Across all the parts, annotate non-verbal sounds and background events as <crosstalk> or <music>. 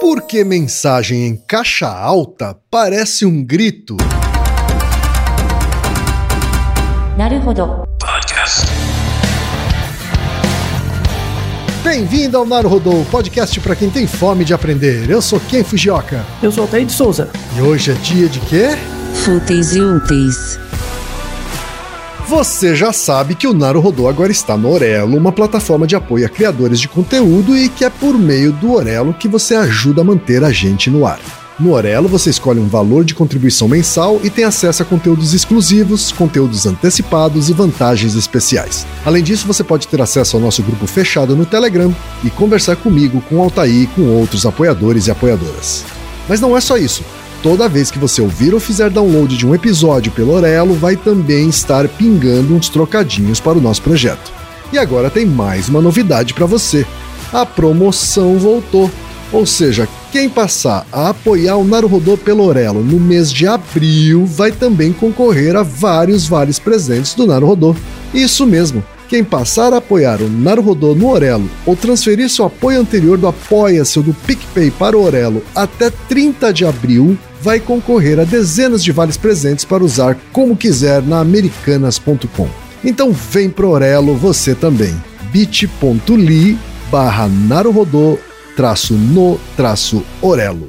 Porque mensagem em caixa alta parece um grito? Bem-vindo ao Naruhodô, podcast para quem tem fome de aprender. Eu sou Ken Fujioka. Eu sou Altair de Souza. E hoje é dia de quê? Fúteis e úteis. Você já sabe que o Naruhodô agora está no Orelo, uma plataforma de apoio a criadores de conteúdo e que é por meio do Orelo que você ajuda a manter a gente no ar. No Orelo, você escolhe um valor de contribuição mensal e tem acesso a conteúdos exclusivos, conteúdos antecipados e vantagens especiais. Além disso, você pode ter acesso ao nosso grupo fechado no Telegram e conversar comigo, com Altair e com outros apoiadores e apoiadoras. Mas não é só isso. Toda vez que você ouvir ou fizer download de um episódio pelo Orelo, vai também estar pingando uns trocadinhos para o nosso projeto. E agora tem mais uma novidade para você. A promoção voltou. Ou seja, quem passar a apoiar o Naruhodô pelo Orelo no mês de abril vai também concorrer a vários vales presentes do Naruhodô. Isso mesmo, quem passar a apoiar o Naruhodô no Orelo ou transferir seu apoio anterior do Apoia-se ou do PicPay para o Orelo até 30 de abril vai concorrer a dezenas de vales presentes para usar como quiser na americanas.com. Então vem pro Orelo você também. bit.ly barra Naruhodô traço no traço Orelo.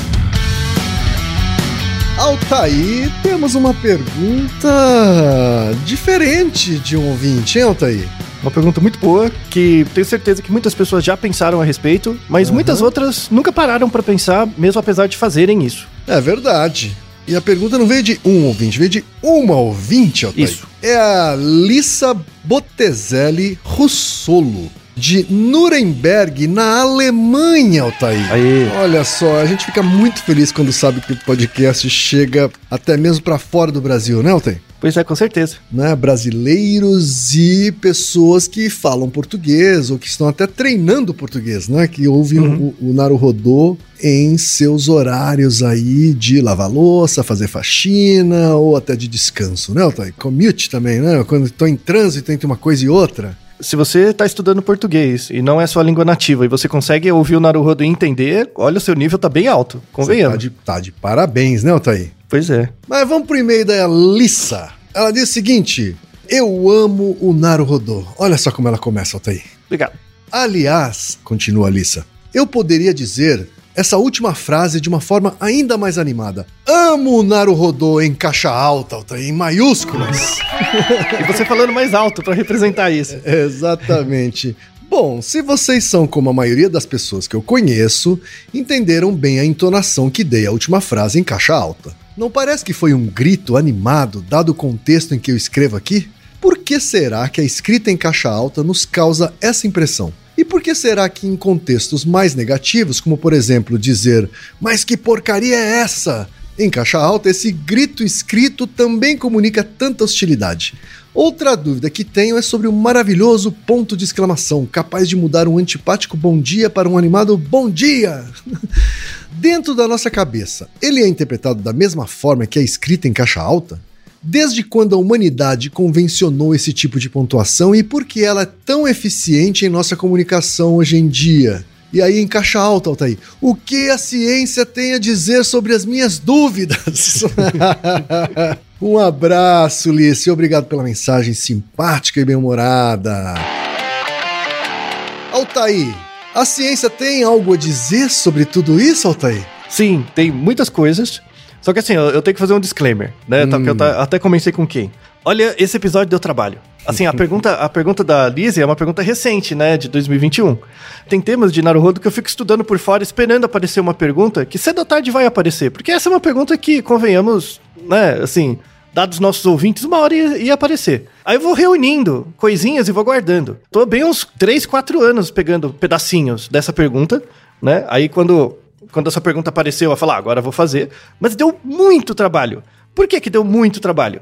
Altair, temos uma pergunta diferente de um ouvinte, hein, Altair? Uma pergunta muito boa, que tenho certeza que muitas pessoas já pensaram a respeito, mas Uhum. muitas outras nunca pararam para pensar, mesmo apesar de fazerem isso. É verdade. E a pergunta não veio de um ouvinte, veio de uma ouvinte, Altair. Isso. É a Lissa Botezelli Russolo, de Nuremberg, na Alemanha, Altair. Aí. Olha só, a gente fica muito feliz quando sabe que o podcast chega até mesmo para fora do Brasil, né, Altair? Pois é, com certeza. né, brasileiros e pessoas que falam português ou que estão até treinando português, né, que ouvem o, o Naruhodô em seus horários aí de lavar louça, fazer faxina ou até de descanso, né, Altair? Commute também, né? Quando estou em trânsito entre uma coisa e outra. Se você está estudando português e não é sua língua nativa e você consegue ouvir o Naruhodo e entender, olha, o seu nível tá bem alto. Convenhamos. Tá de, tá de parabéns, né, Altair? Pois é. Mas vamos pro e-mail da Lissa. Ela diz o seguinte: Eu amo o Naruhodô. Olha só como ela começa, Altair. Obrigado. Aliás, continua Alissa, eu poderia dizer essa última frase de uma forma ainda mais animada. Amo o Naruhodô em caixa alta, em maiúsculas. <laughs> E você falando mais alto para representar isso. <laughs> Exatamente. Bom, se vocês são como a maioria das pessoas que eu conheço, entenderam bem a entonação que dei à última frase em caixa alta. Não parece que foi um grito animado, dado o contexto em que eu escrevo aqui? Por que será que a escrita em caixa alta nos causa essa impressão? E por que será que em contextos mais negativos, como por exemplo dizer, mas que porcaria é essa? Em caixa alta, esse grito escrito também comunica tanta hostilidade. Outra dúvida que tenho é sobre o maravilhoso ponto de exclamação, capaz de mudar um antipático bom dia para um animado bom dia. <laughs> Dentro da nossa cabeça, ele é interpretado da mesma forma que a escrita em caixa alta? Desde quando a humanidade convencionou esse tipo de pontuação e por que ela é tão eficiente em nossa comunicação hoje em dia? E aí, em caixa alta, o que a ciência tem a dizer sobre as minhas dúvidas? <laughs> um abraço, Lice. Obrigado pela mensagem simpática e bem-humorada. Altair, a ciência tem algo a dizer sobre tudo isso, Altair? Sim, tem muitas coisas. Só que assim, eu, eu tenho que fazer um disclaimer, né? Hum. Eu até comecei com quem? Olha, esse episódio deu trabalho. Assim, a <laughs> pergunta, a pergunta da Lizzie é uma pergunta recente, né, de 2021. Tem temas de Naruhodo que eu fico estudando por fora, esperando aparecer uma pergunta que cedo ou tarde vai aparecer. Porque essa é uma pergunta que, convenhamos, né, assim, dados nossos ouvintes, uma hora ia, ia, aparecer. Aí eu vou reunindo coisinhas e vou guardando. Tô bem uns 3, 4 anos pegando pedacinhos dessa pergunta, né? Aí quando, quando essa pergunta apareceu, eu falei, ah, agora vou fazer. Mas deu muito trabalho. Por que que deu muito trabalho?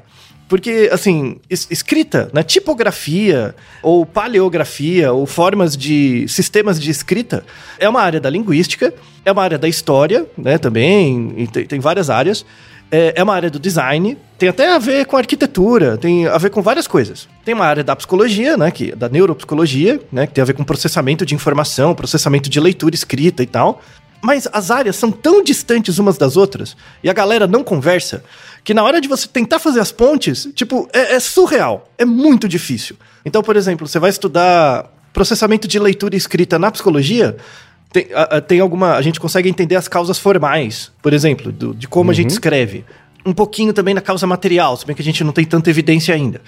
Porque, assim, escrita, né, tipografia, ou paleografia, ou formas de sistemas de escrita, é uma área da linguística, é uma área da história, né, também, tem, tem várias áreas. É, é uma área do design, tem até a ver com arquitetura, tem a ver com várias coisas. Tem uma área da psicologia, né, que, da neuropsicologia, né, que tem a ver com processamento de informação, processamento de leitura escrita e tal. Mas as áreas são tão distantes umas das outras e a galera não conversa que na hora de você tentar fazer as pontes, tipo, é, é surreal. É muito difícil. Então, por exemplo, você vai estudar processamento de leitura e escrita na psicologia, tem, a, a, tem alguma. A gente consegue entender as causas formais, por exemplo, do, de como uhum. a gente uhum. escreve. Um pouquinho também na causa material, se bem que a gente não tem tanta evidência ainda.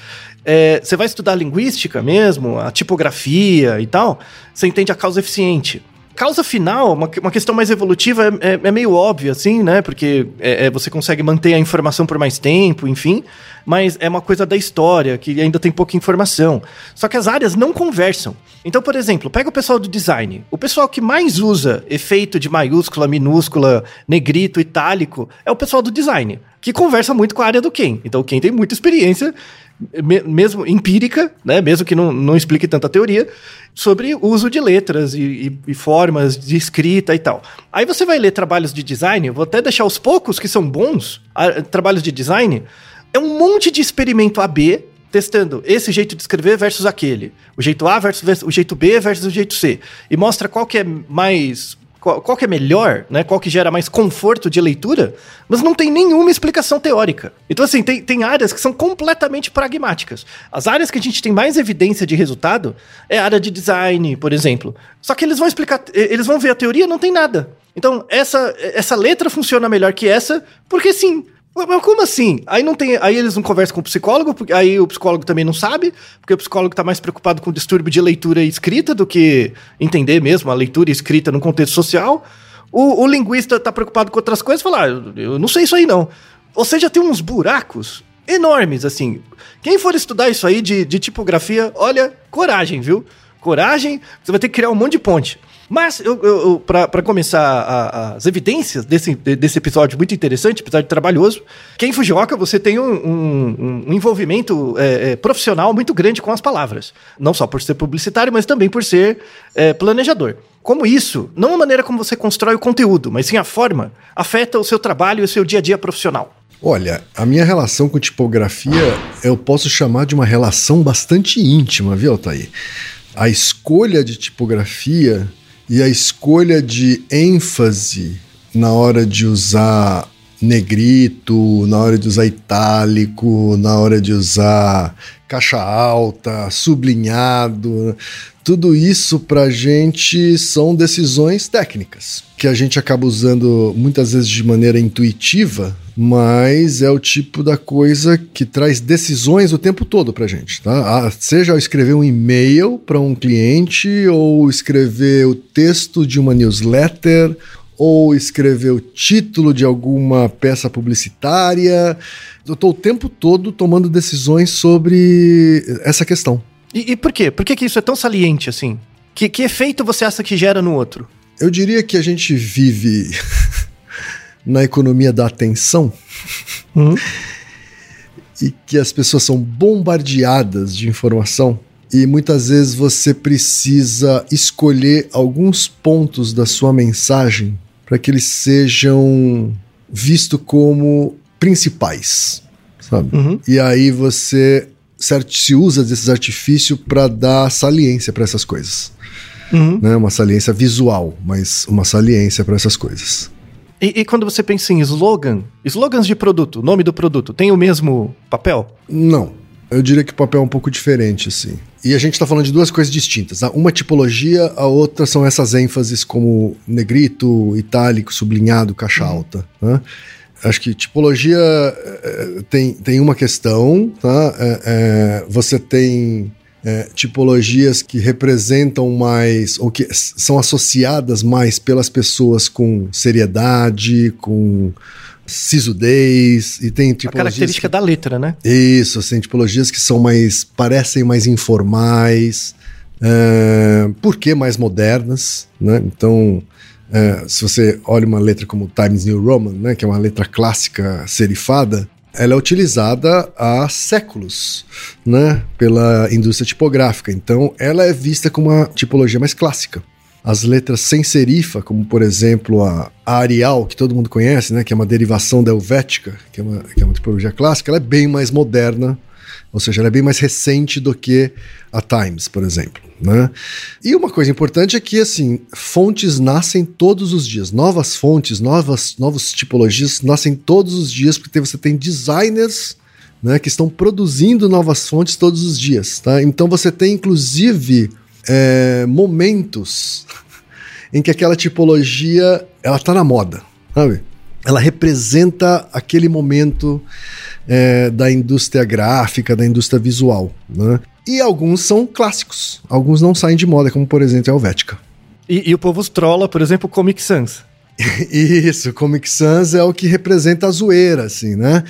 É, você vai estudar linguística mesmo, a tipografia e tal, você entende a causa eficiente. Causa final, uma, uma questão mais evolutiva, é, é, é meio óbvia, assim, né? Porque é, é, você consegue manter a informação por mais tempo, enfim. Mas é uma coisa da história, que ainda tem pouca informação. Só que as áreas não conversam. Então, por exemplo, pega o pessoal do design. O pessoal que mais usa efeito de maiúscula, minúscula, negrito, itálico, é o pessoal do design. Que conversa muito com a área do Ken. Então, o Ken tem muita experiência mesmo empírica, né, mesmo que não, não explique tanta teoria, sobre o uso de letras e, e, e, formas de escrita e tal. Aí você vai ler trabalhos de design, vou até deixar os poucos que são bons, a, trabalhos de design, é um monte de experimento AB testando esse jeito de escrever versus aquele, o jeito A versus o jeito B versus o jeito C, e mostra qual que é mais qual, qual que é melhor, né? Qual que gera mais conforto de leitura, mas não tem nenhuma explicação teórica. Então, assim, tem, tem áreas que são completamente pragmáticas. As áreas que a gente tem mais evidência de resultado é a área de design, por exemplo. Só que eles vão explicar, eles vão ver a teoria, não tem nada. Então, essa, essa letra funciona melhor que essa, porque sim, mas como assim? Aí não tem, aí eles não conversam com o psicólogo, porque aí o psicólogo também não sabe, porque o psicólogo está mais preocupado com o distúrbio de leitura e escrita do que entender mesmo a leitura e escrita no contexto social. O, o linguista está preocupado com outras coisas, falar, ah, eu não sei isso aí não. Ou seja, tem uns buracos enormes assim. Quem for estudar isso aí de, de tipografia, olha, coragem, viu? Coragem, você vai ter que criar um monte de ponte. Mas, eu, eu, para começar a, as evidências desse, desse episódio muito interessante, episódio trabalhoso, quem Fujioka, você tem um, um, um envolvimento é, é, profissional muito grande com as palavras. Não só por ser publicitário, mas também por ser é, planejador. Como isso, não a maneira como você constrói o conteúdo, mas sim a forma, afeta o seu trabalho e o seu dia a dia profissional. Olha, a minha relação com tipografia eu posso chamar de uma relação bastante íntima, viu, Altair? A escolha de tipografia e a escolha de ênfase na hora de usar negrito, na hora de usar itálico, na hora de usar caixa alta, sublinhado, tudo isso para a gente são decisões técnicas que a gente acaba usando muitas vezes de maneira intuitiva, mas é o tipo da coisa que traz decisões o tempo todo para gente, tá? Seja ao escrever um e-mail para um cliente ou escrever o texto de uma newsletter ou escrever o título de alguma peça publicitária. Eu estou o tempo todo tomando decisões sobre essa questão. E, e por quê? Por que, que isso é tão saliente assim? Que, que efeito você acha que gera no outro? Eu diria que a gente vive na economia da atenção hum. e que as pessoas são bombardeadas de informação e muitas vezes você precisa escolher alguns pontos da sua mensagem para que eles sejam vistos como principais sabe? Uhum. E aí você se usa desses artifícios para dar saliência para essas coisas. Uhum. Né? Uma saliência visual, mas uma saliência para essas coisas. E, e quando você pensa em slogan, slogans de produto, nome do produto, tem o mesmo papel? Não. Eu diria que o papel é um pouco diferente, assim. E a gente está falando de duas coisas distintas. tá? Uma é tipologia, a outra são essas ênfases como negrito, itálico, sublinhado, caixa alta. Né? Acho que tipologia eh, tem, tem uma questão, tá? É, é, você tem é, tipologias que representam mais, ou que são associadas mais pelas pessoas com seriedade, com sisudez, e tem A tipologias... característica que- da letra, né? isso, assim, tipologias que são mais. parecem mais informais, é, por que mais modernas, né? Então, é, se você olha uma letra como Times New Roman, né, que é uma letra clássica serifada, ela é utilizada há séculos, né, pela indústria tipográfica. Então, ela é vista como uma tipologia mais clássica. As letras sem serifa, como por exemplo a, Arial, que todo mundo conhece, né, que é uma derivação da Helvética, que é uma, que é uma tipologia clássica, ela é bem mais moderna, ou seja, ela é bem mais recente do que a Times, por exemplo. Né? E uma coisa importante é que assim, fontes nascem todos os dias. Novas fontes, novas, novas tipologias nascem todos os dias, porque você tem designers né, que estão produzindo novas fontes todos os dias. Tá? Então você tem, inclusive, é, momentos <laughs> em que aquela tipologia ela está na moda, sabe? Ela representa aquele momento é, da indústria gráfica, da indústria visual, né? E alguns são clássicos, alguns não saem de moda, como por exemplo a Helvética. E, e o povo trola, por exemplo, o Comic Sans. <laughs> Isso, Comic Sans é o que representa a zoeira, assim, né?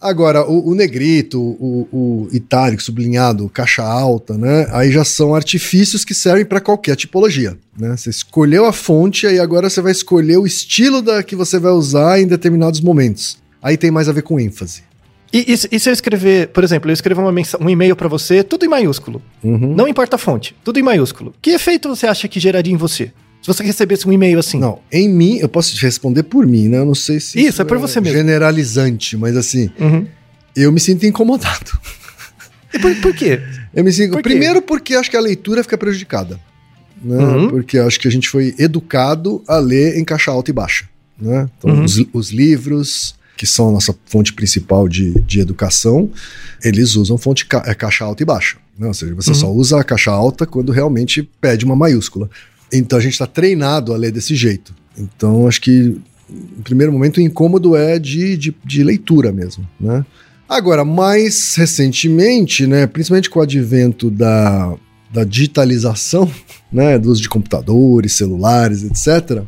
Agora, o, o negrito, o, o itálico, sublinhado, caixa alta, né? Aí já são artifícios que servem para qualquer tipologia, né? Você escolheu a fonte e agora você vai escolher o estilo da que você vai usar em determinados momentos. Aí tem mais a ver com ênfase. E, e se- e se eu escrever, por exemplo, eu mensa- um e-mail pra você, tudo em maiúsculo. Uhum. Não importa a fonte, tudo em maiúsculo. Que efeito você acha que geraria em você? Se você recebesse um e-mail assim. Não, em mim, eu posso te responder por mim, né? Eu não sei se Isso, é por você mesmo. generalizante, mas assim, Uhum. eu me sinto incomodado. E por, por quê? <laughs> Eu me sinto. Por quê? Primeiro, porque acho que a leitura fica prejudicada. Né? Uhum. Porque acho que a gente foi educado a ler em caixa alta e baixa. Né? Então, Uhum. os, os livros, que são a nossa fonte principal de, de educação, eles usam fonte ca é, caixa alta e baixa. Né? Ou seja, você Uhum. só usa a caixa alta quando realmente pede uma maiúscula. Então a gente está treinado a ler desse jeito. Então acho que, em primeiro momento, o incômodo é de, de, de leitura mesmo. Né? Agora, mais recentemente, né, principalmente com o advento da, da digitalização, <laughs> né, do uso de computadores, celulares, etc.,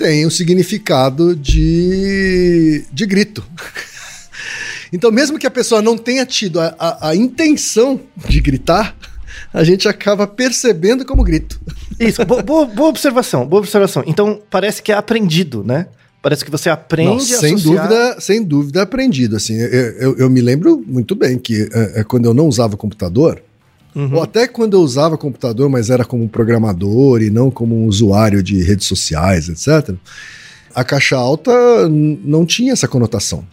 tem o significado de, de grito. <laughs> Então, mesmo que a pessoa não tenha tido a, a, a intenção de gritar, a gente acaba percebendo como grito. <laughs> Isso, bo- boa, boa observação, boa observação. Então, parece que é aprendido, né? Parece que você aprende Não, sem associar... dúvida, sem dúvida aprendido. Assim, eu, eu, eu me lembro muito bem que é, é, quando eu não usava computador, Uhum. ou até quando eu usava computador, mas era como um programador e não como um usuário de redes sociais, etc., a caixa alta não tinha essa conotação.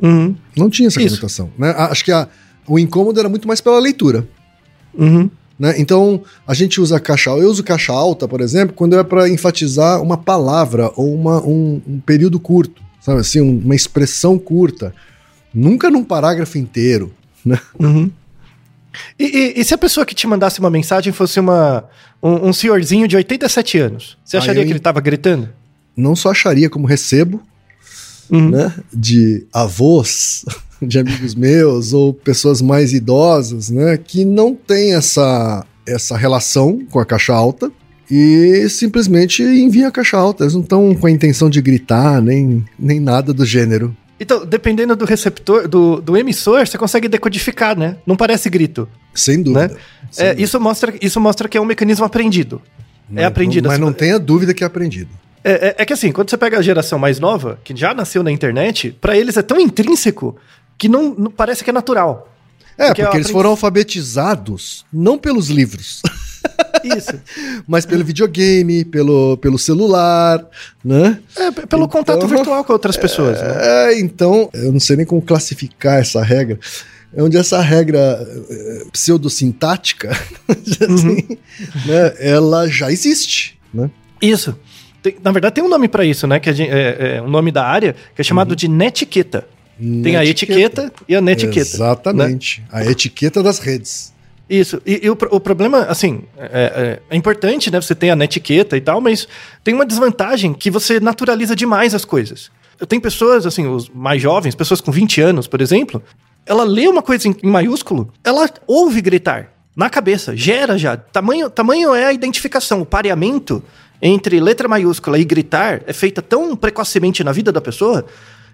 Uhum. Não tinha essa Isso. conotação. Né? Acho que a- o incômodo era muito mais pela leitura. Uhum. né? Então, a gente usa caixa Eu uso caixa alta, por exemplo, quando é para enfatizar uma palavra ou uma, um, um período curto, sabe assim, um- uma expressão curta. Nunca num parágrafo inteiro. Né? Uhum. E, e- e se a pessoa que te mandasse uma mensagem fosse uma, um, um senhorzinho de 87 anos? Você acharia eu que ele tava gritando? Não só acharia como recebo, Uhum. né? De avós, <laughs> de amigos meus, ou pessoas mais idosas, né? Que não tem essa, essa relação com a caixa alta. E simplesmente envia a caixa alta. Eles não estão com a intenção de gritar, nem, nem nada do gênero. Então, dependendo do receptor, do, do emissor, você consegue decodificar, né? Não parece grito. Sem dúvida. Sem É, dúvida. isso, mostra, isso mostra que é um mecanismo aprendido. é aprendido. Mas não tenha dúvida que é aprendido. É, é- é que assim, quando você pega a geração mais nova, que já nasceu na internet, pra eles é tão intrínseco que não, não- parece que é natural. É, Porque porque, eles aprendi- foram alfabetizados não pelos livros, <laughs> Isso. <laughs> Mas pelo videogame, pelo, pelo celular, né? É, pelo Então- contato virtual com outras pessoas. né? É, então, eu não sei nem como classificar essa regra. É onde essa regra eh, pseudosintática, <laughs> assim, né, ela já existe, né? Isso. Tem- na verdade, tem um nome pra isso, né? Que gente- é, é um nome da área que é chamado de netiqueta. Tem a etiqueta e a netiqueta. né? Exatamente. A etiqueta das redes. Isso. E, e o, o problema, assim, é, é- é importante, né? Você ter a netiqueta e tal, mas tem uma desvantagem que você naturaliza demais as coisas. Tem pessoas, assim, os mais jovens, pessoas com 20 anos, por exemplo, ela lê uma coisa em, em maiúsculo, ela ouve gritar na cabeça, gera já. Tamanho, tamanho é a identificação, o pareamento entre letra maiúscula e gritar é feita tão precocemente na vida da pessoa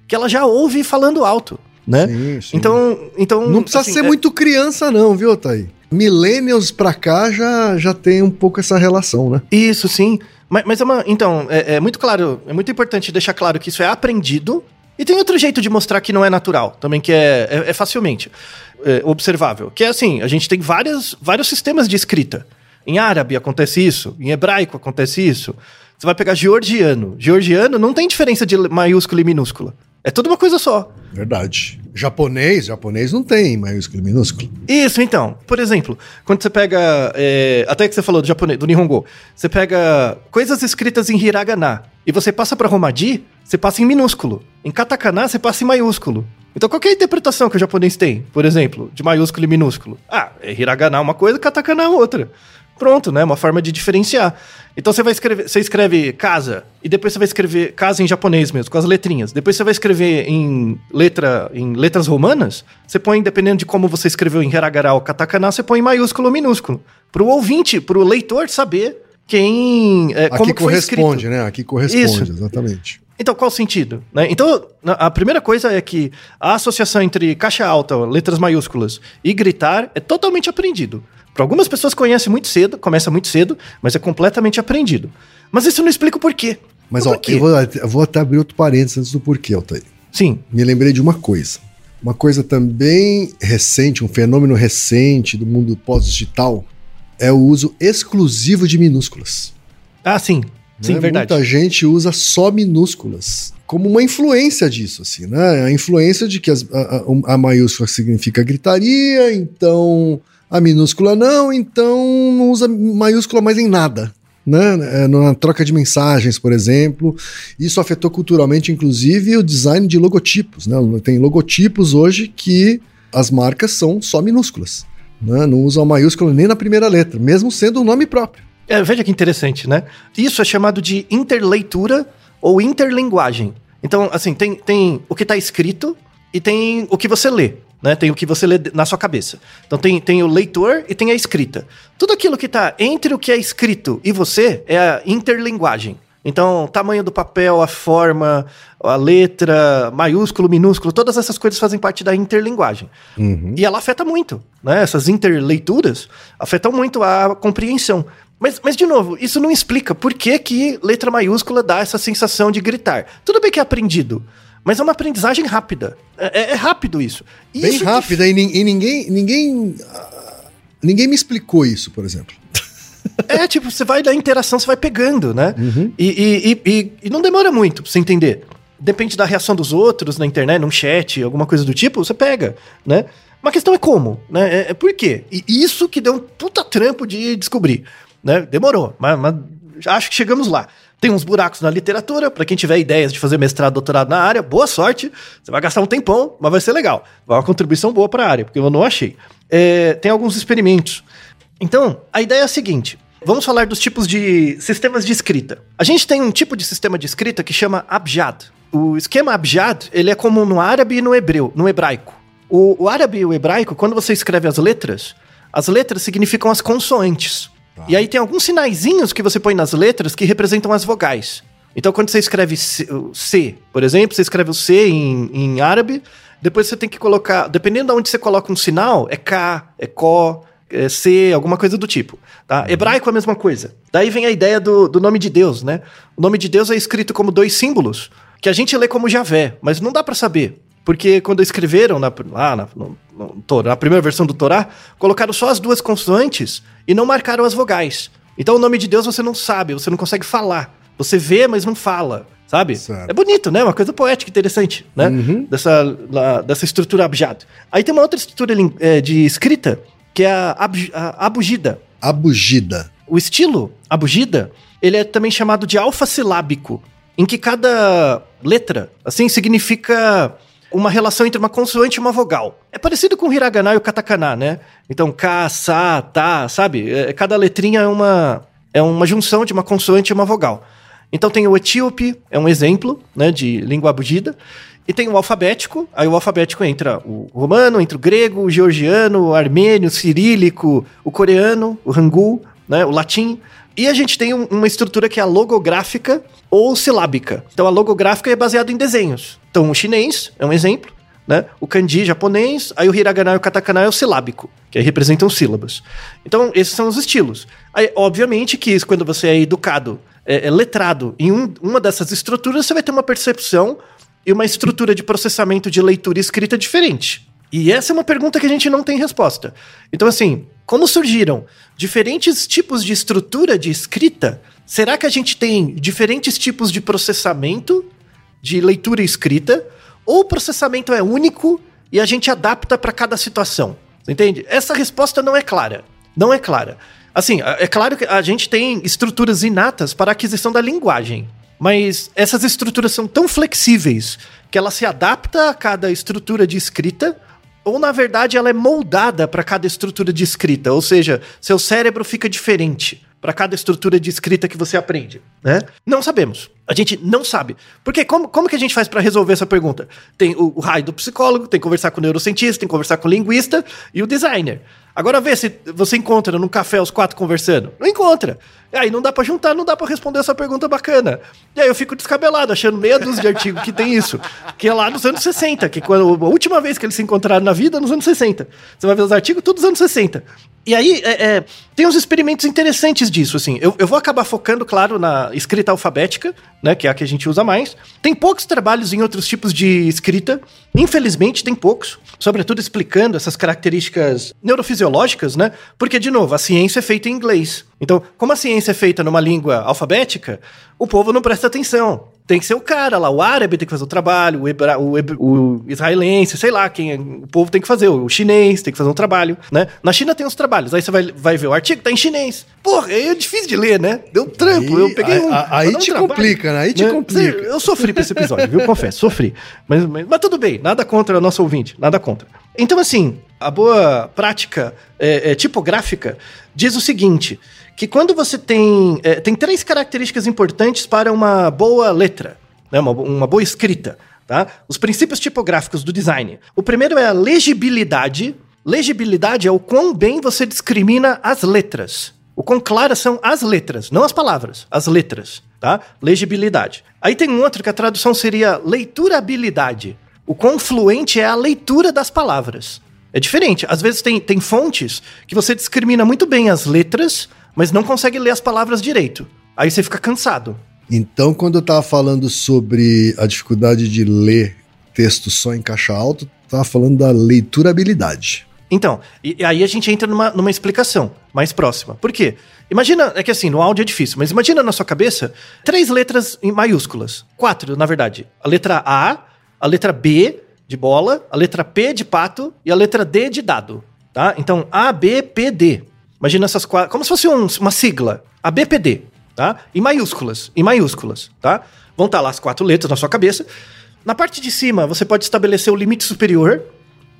que ela já ouve falando alto, né? Sim, sim. Então, então Não precisa assim, ser é- muito criança, não, viu, Thaí? Millennials pra cá já, já tem um pouco essa relação, né? Isso, sim. Mas, mas é uma. Então, é, é muito claro, é muito importante deixar claro que isso é aprendido. E tem outro jeito de mostrar que não é natural, também, que é, é, é facilmente é, observável. Que é assim: a gente tem várias, vários sistemas de escrita. Em árabe acontece isso, em hebraico acontece isso. Você vai pegar georgiano. Georgiano não tem diferença de maiúscula e minúscula. É tudo uma coisa só. Verdade. Japonês, japonês não tem maiúsculo e minúsculo. Isso, então. Por exemplo, quando você pega. é, até que você falou do japonês, do Nihongo. Você pega coisas escritas em hiragana e você passa pra Romaji, você passa em minúsculo. Em katakana, você passa em maiúsculo. Então, qual que é a interpretação que o japonês tem, por exemplo, de maiúsculo e minúsculo? Ah, é hiragana uma coisa, katakana outra. Pronto, né? Uma forma de diferenciar. Então você vai escrever, você escreve casa e depois você vai escrever casa em japonês mesmo, com as letrinhas. Depois você vai escrever em letra, em letras romanas. Você põe dependendo de como você escreveu em hiragana ou katakana, você põe em maiúsculo ou minúsculo. Para o ouvinte, para o leitor saber quem, é, como Aqui que foi escrito. corresponde, né? Aqui corresponde, Isso. exatamente. Então, qual o sentido? né? Então, a primeira coisa é que a associação entre caixa alta, letras maiúsculas e gritar é totalmente aprendido. Para algumas pessoas conhece muito cedo, começa muito cedo, mas é completamente aprendido. Mas isso não explica o porquê. Mas, O ó, porquê? eu vou, eu vou até abrir outro parênteses antes do porquê, Altair. Sim. Me lembrei de uma coisa. Uma coisa também recente, um fenômeno recente do mundo pós-digital, é o uso exclusivo de minúsculas. Ah, sim. Sim, né? verdade. Muita gente usa só minúsculas como uma influência disso, assim, né? A influência de que as- a, a- a maiúscula significa gritaria, então a minúscula não, então não usa maiúscula mais em nada. Né? É, Na troca de mensagens, por exemplo. Isso afetou culturalmente, inclusive, o design de logotipos. Né? Tem logotipos hoje que as marcas são só minúsculas. Né? Não usam maiúscula nem na primeira letra, mesmo sendo o nome próprio. É, veja que interessante, né? Isso é chamado de interleitura ou interlinguagem. Então, assim, tem, tem o que está escrito e tem o que você lê. Né? Tem o que você lê na sua cabeça. Então tem, tem o leitor e tem a escrita. Tudo aquilo que está entre o que é escrito e você é a interlinguagem. Então, tamanho do papel, a forma, a letra, maiúsculo, minúsculo, todas essas coisas fazem parte da interlinguagem. E ela afeta muito, né? Essas interleituras afetam muito a compreensão. Mas, mas, de novo, isso não explica por que, que letra maiúscula dá essa sensação de gritar. Tudo bem que é aprendido, mas é uma aprendizagem rápida. É, é- é rápido isso. E Bem isso que- rápida, e, e ninguém, ninguém, ah, ninguém me explicou isso, por exemplo. <laughs> É, tipo, você vai da interação, você vai pegando, né? Uhum. E, e, e, e- não demora muito pra você entender. Depende da reação dos outros na internet, num chat, alguma coisa do tipo, você pega, né? Mas a questão é como, né? É, é por quê? E isso que deu um puta trampo de descobrir, né? Demorou, mas, mas acho que chegamos lá. Tem uns buracos na literatura, pra quem tiver ideias de fazer mestrado, doutorado na área, boa sorte. Você vai gastar um tempão, mas vai ser legal. Vai uma contribuição boa pra área, porque eu não achei. É, tem alguns experimentos. Então, a ideia é a seguinte: vamos falar dos tipos de sistemas de escrita. A gente tem um tipo de sistema de escrita que chama abjad. O esquema abjad, ele é comum no árabe e no hebreu, no hebraico. O, o árabe e o hebraico, quando você escreve as letras, as letras significam as consoantes. E aí tem alguns sinaizinhos que você põe nas letras que representam as vogais. Então, quando você escreve C, por exemplo, você escreve o C em, em árabe, depois você tem que colocar, dependendo de onde você coloca um sinal, é K, é Có, é C, alguma coisa do tipo. Tá? Hebraico é a mesma coisa. Daí vem a ideia do, do nome de Deus, né? O nome de Deus é escrito como dois símbolos, que a gente lê como Javé, mas não dá pra saber. Porque quando escreveram na, lá na, no- no na primeira versão do Torá, colocaram só as duas consoantes e não marcaram as vogais. Então o nome de Deus você não sabe, você não consegue falar. Você vê, mas não fala, sabe? Certo. É bonito, né? Uma coisa poética, interessante, né? Dessa, lá- dessa estrutura abjad. Aí tem uma outra estrutura é, de escrita, que é a, abj- a abugida. Abugida. O estilo abugida, ele é também chamado de alfassilábico, em que cada letra, assim, significa uma relação entre uma consoante e uma vogal. É parecido com o hiragana e o katakana, né? Então, ka, sa, ta, sabe? É, cada letrinha é uma, é uma junção de uma consoante e uma vogal. Então tem o etíope, é um exemplo, né, de língua abugida. E tem o alfabético, aí o alfabético entra o romano, entra o grego, o georgiano, o armênio, o cirílico, o coreano, o hangul, né, o latim. E a gente tem um- uma estrutura que é a logográfica ou silábica. Então a logográfica é baseada em desenhos. Então o chinês é um exemplo, né? O kanji japonês, aí o hiragana e o katakana é o silábico, que aí representam sílabas. Então esses são os estilos. Aí, obviamente que quando você é educado, é, é letrado em um- uma dessas estruturas, você vai ter uma percepção e uma estrutura de processamento de leitura e escrita diferente. E essa é uma pergunta que a gente não tem resposta. Então, assim, como surgiram diferentes tipos de estrutura de escrita, será que a gente tem diferentes tipos de processamento de leitura e escrita? Ou o processamento é único e a gente adapta para cada situação? Entende? Essa resposta não é clara. Não é clara. Assim, é claro que a gente tem estruturas inatas para a aquisição da linguagem. Mas essas estruturas são tão flexíveis que ela se adapta a cada estrutura de escrita, ou na verdade ela é moldada para cada estrutura de escrita, ou seja, seu cérebro fica diferente para cada estrutura de escrita que você aprende, né? Não sabemos. A gente não sabe. Porque como, como que a gente faz para resolver essa pergunta? Tem o, o raio do psicólogo, tem que conversar com o neurocientista, tem que conversar com o linguista e o designer. Agora vê se você encontra num café os quatro conversando. Não encontra. Aí não dá pra juntar, não dá pra responder essa pergunta bacana. E aí eu fico descabelado, achando meia dúzia de artigo que tem isso. Que é lá nos anos 60, que quando, a última vez que eles se encontraram na vida, nos anos 60. Você vai ver os artigos, todos os anos 60. E aí, é, é, tem uns experimentos interessantes disso, assim. Eu, eu vou acabar focando, claro, na escrita alfabética, né, que é a que a gente usa mais. Tem poucos trabalhos em outros tipos de escrita. Infelizmente, tem poucos. Sobretudo explicando essas características neurofisiológicas, né? Porque, de novo, a ciência é feita em inglês. Então, como a ciência é feita numa língua alfabética, o povo não presta atenção. Tem que ser o cara lá, o árabe tem que fazer o trabalho, o, hebra- o o israelense, sei lá, quem é- o povo tem que fazer, o chinês tem que fazer um trabalho, né? Na China tem os trabalhos, aí você vai, vai ver o artigo, tá em chinês. Porra, aí é difícil de ler, né? Deu trampo, Aí- eu peguei um. aí- aí pra dar te trabalho, complica, né? Aí te complica. Eu sofri pra esse episódio, viu? Confesso, sofri. Mas, mas, mas tudo bem, nada contra o nosso ouvinte, nada contra. Então, assim, a boa prática é, é, tipográfica diz o seguinte: que quando você tem. é, tem três características importantes para uma boa letra, né? uma, uma boa escrita. Tá? Os princípios tipográficos do design. O primeiro é a legibilidade. Legibilidade é o quão bem você discrimina as letras. O quão claras são as letras, não as palavras, as letras, tá? Legibilidade. Aí tem um outro que a tradução seria leiturabilidade. O quão fluente é a leitura das palavras. É diferente. Às vezes tem, tem fontes que você discrimina muito bem as letras, mas não consegue ler as palavras direito. Aí você fica cansado. Então, quando eu tava falando sobre a dificuldade de ler texto só em caixa alta, tava falando da leiturabilidade. Então, e, e aí a gente entra numa, numa explicação mais próxima. Por quê? Imagina, é que assim, no áudio é difícil, mas imagina na sua cabeça três letras em maiúsculas. Quatro, na verdade. A letra A, a letra B de bola, a letra P de pato e a letra D de dado. Tá? Então, A, B, P, D. Imagina essas quatro. Como se fosse um- uma sigla. A, B, P, D. Tá? Em maiúsculas. Em maiúsculas. Tá? Vão estar lá as quatro letras na sua cabeça. Na parte de cima, você pode estabelecer o limite superior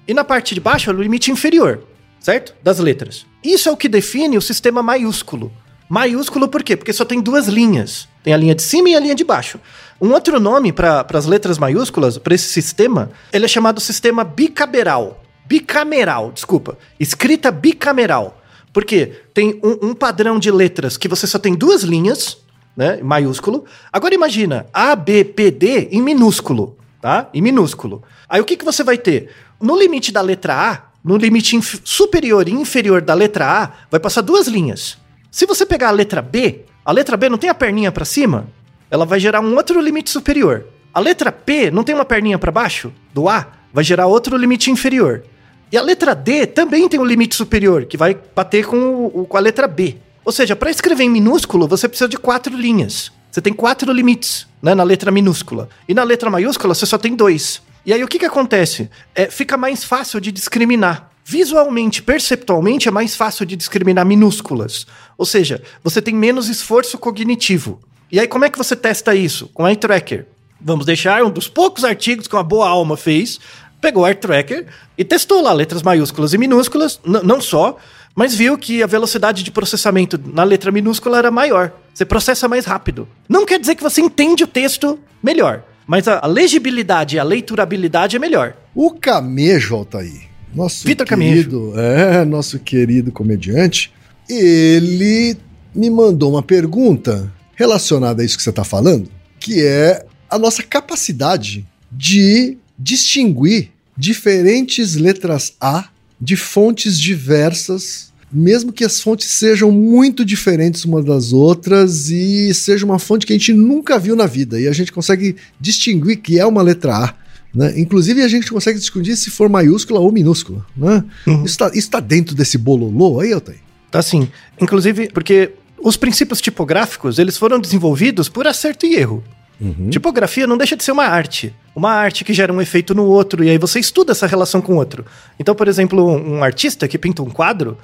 e na parte de baixo o limite inferior, certo? Das letras. Isso é o que define o sistema maiúsculo. Maiúsculo por quê? Porque só tem duas linhas. Tem a linha de cima e a linha de baixo. Um outro nome para as letras maiúsculas, para esse sistema, ele é chamado sistema bicameral. Bicameral, desculpa. Escrita bicameral. Por quê? Tem um, um padrão de letras que você só tem duas linhas, né? Maiúsculo. Agora imagina A, B, P, D em minúsculo, tá? Em minúsculo. Aí o que, que você vai ter? No limite da letra A, no limite superior e inferior da letra A, vai passar duas linhas. Se você pegar a letra B, a letra B não tem a perninha para cima? Ela vai gerar um outro limite superior. A letra P não tem uma perninha para baixo? Do A, vai gerar outro limite inferior. E a letra D também tem um limite superior, que vai bater com, o- com a letra B. Ou seja, para escrever em minúsculo, você precisa de quatro linhas. Você tem quatro limites né, na letra minúscula. E na letra maiúscula, você só tem dois. E aí o que, que acontece? É, fica mais fácil de discriminar. Visualmente, perceptualmente, é mais fácil de discriminar minúsculas. Ou seja, você tem menos esforço cognitivo. E aí, como é que você testa isso? Com eye tracker. Vamos deixar um dos poucos artigos que uma boa alma fez. Pegou o eye tracker e testou lá letras maiúsculas e minúsculas, não só, mas viu que a velocidade de processamento na letra minúscula era maior. Você processa mais rápido. Não quer dizer que você entende o texto melhor, mas a, a legibilidade e a leiturabilidade é melhor. O Camejo, Altair, nosso Vitor querido, é, nosso querido comediante, ele me mandou uma pergunta relacionada a isso que você está falando, que é a nossa capacidade de distinguir diferentes letras A de fontes diversas, mesmo que as fontes sejam muito diferentes umas das outras e seja uma fonte que a gente nunca viu na vida e a gente consegue distinguir que é uma letra A. Né? Inclusive, a gente consegue distinguir se for maiúscula ou minúscula. Né? Uhum. Isso está tá dentro desse bololô aí, Altair? Tá sim. Inclusive, porque os princípios tipográficos eles foram desenvolvidos por acerto e erro. Uhum. Tipografia não deixa de ser uma arte. Uma arte que gera um efeito no outro, e aí você estuda essa relação com o outro. Então, por exemplo, um, artista que pinta um quadro,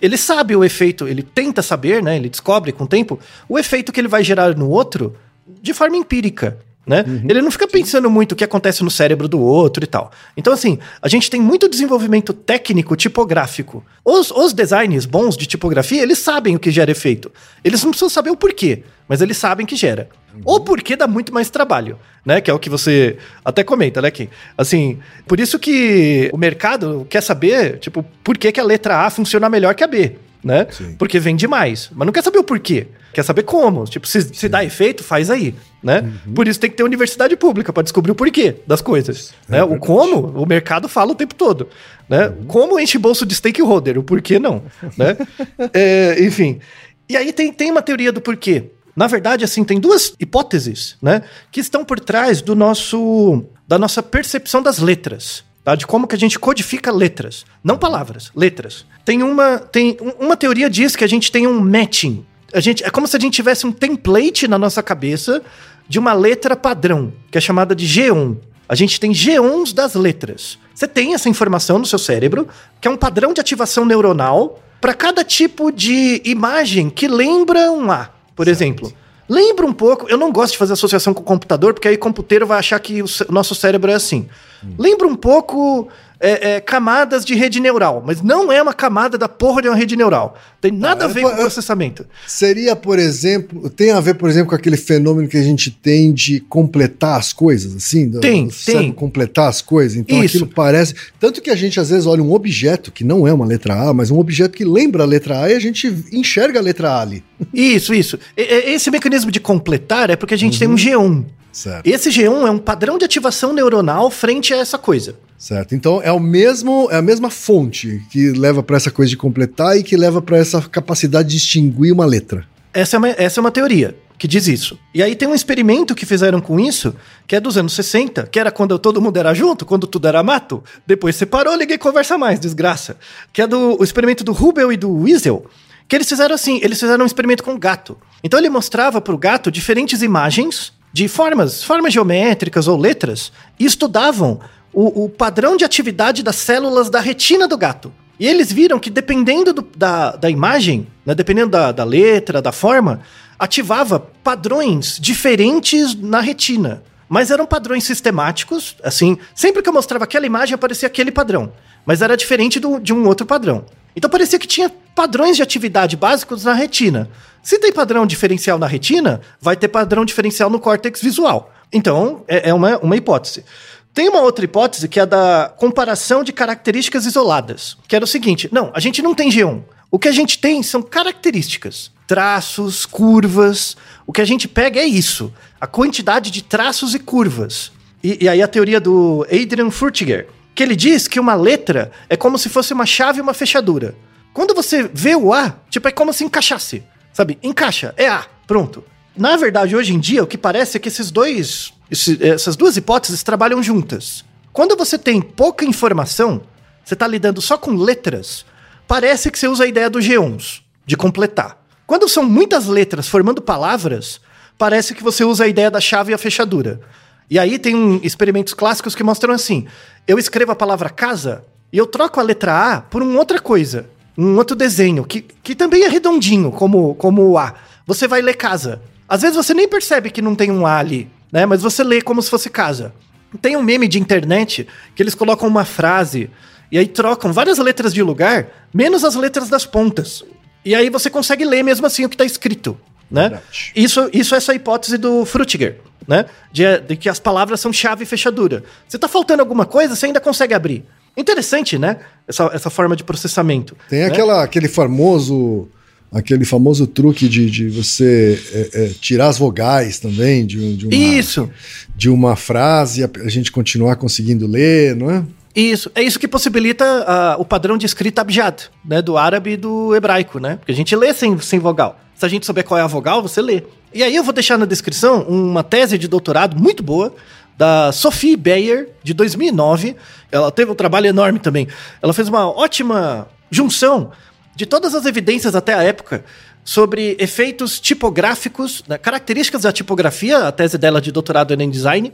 ele sabe o efeito, ele tenta saber, né? Ele descobre com o tempo o efeito que ele vai gerar no outro de forma empírica. Né? Uhum. Ele não fica pensando muito o que acontece no cérebro do outro e tal. Então, assim, a gente tem muito desenvolvimento técnico tipográfico. Os, os designs bons de tipografia, eles sabem o que gera efeito. Eles não precisam saber o porquê, mas eles sabem que gera. Uhum. Ou porque dá muito mais trabalho, né? Que é o que você até comenta, né, Kim? Assim, por isso que o mercado quer saber, tipo, por que, que a letra A funciona melhor que a B né? Sim. Porque vende mais. Mas não quer saber o porquê. Quer saber como. Tipo, se, se dá efeito, faz aí, né? Uhum. Por isso tem que ter universidade pública para descobrir o porquê das coisas. É né? O como, o mercado fala o tempo todo. Né? Uhum. Como enche bolso de stakeholder, o porquê não. né? <laughs> é, enfim. E aí tem, tem uma teoria do porquê. Na verdade, assim, tem duas hipóteses, né? Que estão por trás do nosso da nossa percepção das letras tá? de como que a gente codifica letras, não palavras, letras. Tem uma, tem uma teoria diz que a gente tem um matching. A gente, é como se a gente tivesse um template na nossa cabeça de uma letra padrão, que é chamada de G1. A gente tem G1s das letras. Você tem essa informação no seu cérebro, que é um padrão de ativação neuronal para cada tipo de imagem que lembra um A, por certo. exemplo. Lembra um pouco, eu não gosto de fazer associação com o computador, porque aí o computeiro vai achar que o, nosso cérebro é assim. Hum. Lembra um pouco é, é, camadas de rede neural, mas não é uma camada da porra de uma rede neural. Tem nada ah, a ver com processamento. Seria, por exemplo, tem a ver, por exemplo, com aquele fenômeno que a gente tem de completar as coisas, assim? Tem, do, tem. Completar as coisas. Então Isso. aquilo parece. Tanto que a gente às vezes olha um objeto que não é uma letra A, mas um objeto que lembra a letra A e a gente enxerga a letra A ali. Isso, isso. Esse mecanismo de completar é porque a gente uhum. tem um G1. Certo. Esse G1 é um padrão de ativação neuronal frente a essa coisa. Certo. Então é o mesmo, é a mesma fonte que leva para essa coisa de completar e que leva para essa capacidade de distinguir uma letra. Essa é uma, essa é uma teoria que diz isso. E aí tem um experimento que fizeram com isso, que é dos anos 60, que era quando todo mundo era junto, quando tudo era mato. Depois separou, liguei conversa mais, desgraça. Que é do o experimento do Rubel e do Wiesel, que eles fizeram assim, eles fizeram um experimento com gato. Então ele mostrava para o gato diferentes imagens de formas, formas geométricas ou letras, e estudavam o, o padrão de atividade das células da retina do gato. E eles viram que dependendo do, da, da imagem, né, dependendo da, da letra, da forma, ativava padrões diferentes na retina. Mas eram padrões sistemáticos, assim, sempre que eu mostrava aquela imagem aparecia aquele padrão, mas era diferente do, de um outro padrão. Então parecia que tinha padrões de atividade básicos na retina. Se tem padrão diferencial na retina, vai ter padrão diferencial no córtex visual. Então, é, é uma, uma hipótese. Tem uma outra hipótese que é a da comparação de características isoladas, que era o seguinte: não, a gente não tem G1. O que a gente tem são características, traços, curvas. O que a gente pega é isso, a quantidade de traços e curvas. E, e aí a teoria do Adrian Furtiger, que ele diz que uma letra é como se fosse uma chave e uma fechadura. Quando você vê o A, tipo, é como se encaixasse. Sabe? Encaixa, é A, pronto. Na verdade, hoje em dia, o que parece é que esses dois esse, essas duas hipóteses trabalham juntas. Quando você tem pouca informação, você está lidando só com letras, parece que você usa a ideia do G11, de completar. Quando são muitas letras formando palavras, parece que você usa a ideia da chave e a fechadura. E aí tem um, experimentos clássicos que mostram assim: eu escrevo a palavra casa e eu troco a letra A por uma outra coisa, um outro desenho, que, que também é redondinho, como, como o A. Você vai ler casa. Às vezes você nem percebe que não tem um A ali, né? Mas você lê como se fosse casa. Tem um meme de internet que eles colocam uma frase e aí trocam várias letras de lugar, menos as letras das pontas. E aí você consegue ler mesmo assim o que está escrito, né? Isso, isso é essa hipótese do Frutiger, né? De, de, que as palavras são chave e fechadura. Se tá faltando alguma coisa, você ainda consegue abrir. Interessante, né? Essa, essa forma de processamento. Tem né? aquela, aquele famoso aquele famoso truque de, de você é, é, tirar as vogais também de, de, uma, isso. de uma frase a, a gente continuar conseguindo ler, não é? Isso, é isso que possibilita uh, o padrão de escrita abjad, né, do árabe e do hebraico, né? Porque a gente lê sem, sem vogal. Se a gente souber qual é a vogal, você lê. E aí eu vou deixar na descrição uma tese de doutorado muito boa da Sophie Bayer, de 2009. Ela teve um trabalho enorme também. Ela fez uma ótima junção de todas as evidências até a época sobre efeitos tipográficos, né, características da tipografia, a tese dela de doutorado em design,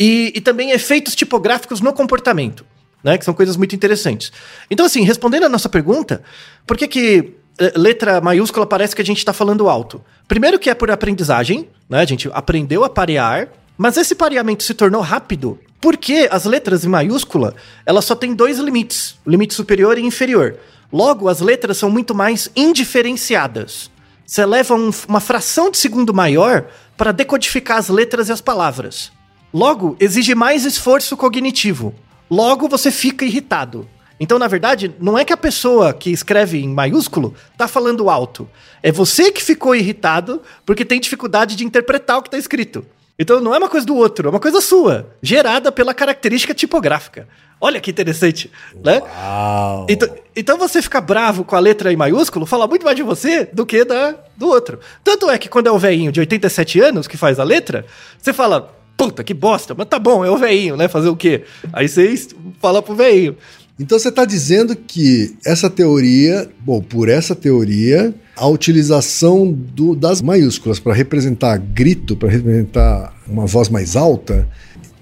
e, e também efeitos tipográficos no comportamento, né? Que são coisas muito interessantes. Então, assim, respondendo a nossa pergunta, por que que eh, letra maiúscula parece que a gente está falando alto? Primeiro que é por aprendizagem, né? A gente aprendeu a parear, mas esse pareamento se tornou rápido porque as letras em maiúscula, elas só têm dois limites, limite superior e inferior. Logo, as letras são muito mais indiferenciadas. Você leva um, uma fração de segundo maior para decodificar as letras e as palavras. Logo, exige mais esforço cognitivo. Logo, você fica irritado. Então, na verdade, não é que a pessoa que escreve em maiúsculo tá falando alto. É você que ficou irritado porque tem dificuldade de interpretar o que tá escrito. Então não é uma coisa do outro, é uma coisa sua, gerada pela característica tipográfica. Olha que interessante, né? Uau. Então, então você fica bravo com a letra em maiúsculo, fala muito mais de você do que da, do outro. Tanto é que quando é o velhinho de 87 anos que faz a letra, você fala, puta, que bosta, mas tá bom, é o veinho, né? Fazer o quê? Aí você fala pro veinho. Então você está dizendo que essa teoria, bom, por essa teoria, a utilização do, das maiúsculas para representar grito, para representar uma voz mais alta,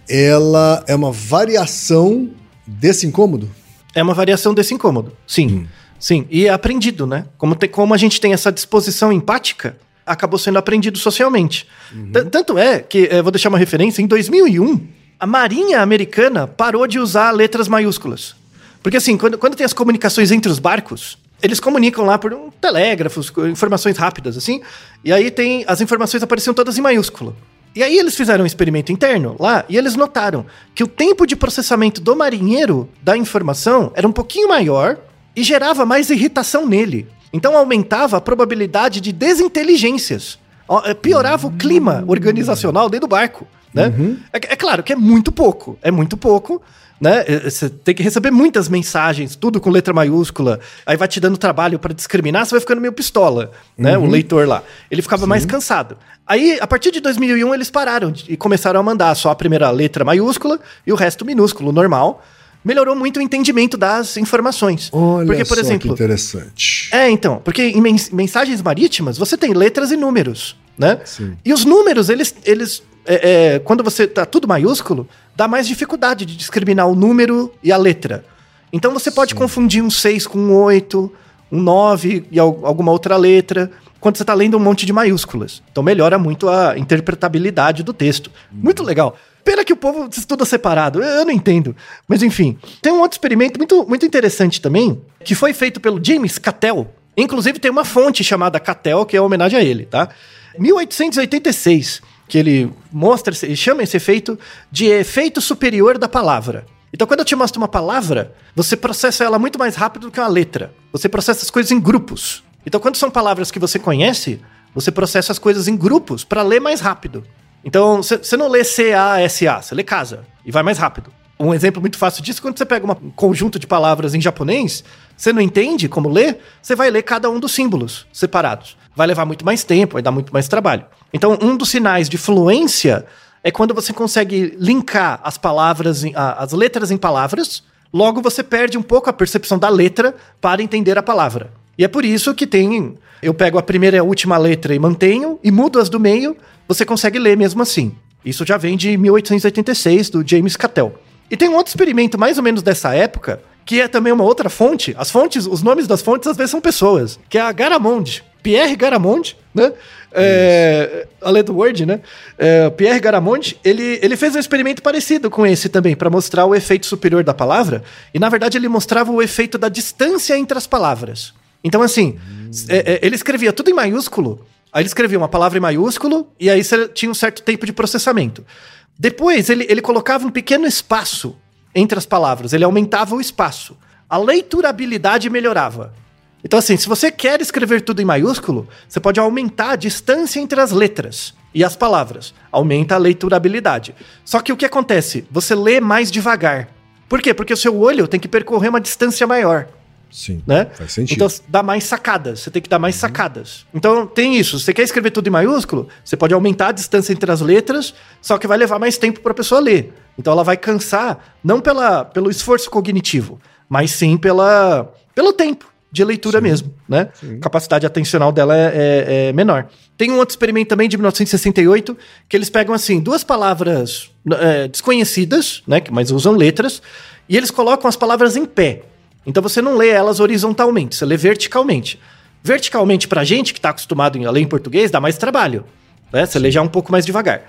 ela é uma variação desse incômodo? É uma variação desse incômodo, sim. Hum. Sim, e é aprendido, né? Como, te, como a gente tem essa disposição empática, acabou sendo aprendido socialmente. Uhum. Tanto é que, é, vou deixar uma referência, em 2001, a Marinha Americana parou de usar letras maiúsculas. Porque assim, quando, quando tem as comunicações entre os barcos, eles comunicam lá por um telégrafos, informações rápidas, assim, e aí tem. As informações apareciam todas em maiúsculo. E aí eles fizeram um experimento interno lá e eles notaram que o tempo de processamento do marinheiro da informação era um pouquinho maior e gerava mais irritação nele. Então aumentava a probabilidade de desinteligências. Eh, piorava o clima organizacional dentro do barco. Né? Uhum. É, é, claro que é muito pouco. É muito pouco. Né? Eh, você tem que receber muitas mensagens, tudo com letra maiúscula. Aí vai te dando trabalho para discriminar, você vai ficando meio pistola, né? Uhum. O leitor lá. Ele ficava Sim. mais cansado. Aí, a partir de 2001, eles pararam e começaram a mandar só a primeira letra maiúscula e o resto minúsculo, normal melhorou muito o entendimento das informações. Olha porque, por só exemplo, que interessante. É, então, porque em mensagens marítimas você tem letras e números, né? Sim. E os números, eles, eles é, é, quando você tá tudo maiúsculo, dá mais dificuldade de discriminar o número e a letra. Então você pode Sim. confundir um 6 com um 8, um 9 e alguma outra letra, quando você está lendo um monte de maiúsculas. Então melhora muito a interpretabilidade do texto. Hum. Muito legal. Pena que o povo estuda separado, eu não entendo. Mas enfim, tem um outro experimento muito, muito interessante também, que foi feito pelo James Cattell. Inclusive tem uma fonte chamada Cattell, que é uma homenagem a ele, tá? 1886, que ele mostra, ele chama esse efeito de efeito superior da palavra. Então, quando eu te mostro uma palavra, você processa ela muito mais rápido do que uma letra. Você processa as coisas em grupos. Então, quando são palavras que você conhece, você processa as coisas em grupos para ler mais rápido. Então, você não lê C-A-S-A, você lê casa e vai mais rápido. Um exemplo muito fácil disso, quando você pega um conjunto de palavras em japonês, você não entende como ler, você vai ler cada um dos símbolos separados. Vai levar muito mais tempo, vai dar muito mais trabalho. Então, um dos sinais de fluência é quando você consegue linkar as palavras, as letras em palavras, logo você perde um pouco a percepção da letra para entender a palavra. E é por isso que tem. Eu pego a primeira e a última letra e mantenho, e mudo as do meio, você consegue ler mesmo assim. Isso já vem de 1886, do James Cattell. E tem um outro experimento mais ou menos dessa época, que é também uma outra fonte. As fontes, os nomes das fontes às vezes são pessoas, que é a Garamond. Pierre Garamond, né? É, além do Word, né? É, Pierre Garamond, ele, ele fez um experimento parecido com esse também, para mostrar o efeito superior da palavra. E na verdade ele mostrava o efeito da distância entre as palavras. Então, assim, hum. é, ele escrevia tudo em maiúsculo. Aí ele escrevia uma palavra em maiúsculo, e aí você tinha um certo tempo de processamento. Depois ele, ele colocava um pequeno espaço entre as palavras, ele aumentava o espaço. A leiturabilidade melhorava. Então, assim, se você quer escrever tudo em maiúsculo, você pode aumentar a distância entre as letras e as palavras. Aumenta a leiturabilidade. Só que o que acontece? Você lê mais devagar. Por quê? Porque o seu olho tem que percorrer uma distância maior. Sim. Né? Faz sentido. Então dá mais sacadas. Você tem que dar mais uhum. sacadas. Então tem isso. Você quer escrever tudo em maiúsculo? Você pode aumentar a distância entre as letras, só que vai levar mais tempo para a pessoa ler. Então ela vai cansar, não pela, pelo esforço cognitivo, mas sim pela, pelo tempo de leitura sim. mesmo, né? Sim. Capacidade atencional dela é, é, é, menor. Tem um outro experimento também de 1968 que eles pegam assim duas palavras é, desconhecidas, né? Mas usam letras e eles colocam as palavras em pé. Então você não lê elas horizontalmente, você lê verticalmente. Verticalmente pra gente que tá acostumado a ler em português dá mais trabalho, né? Você lê já um pouco mais devagar.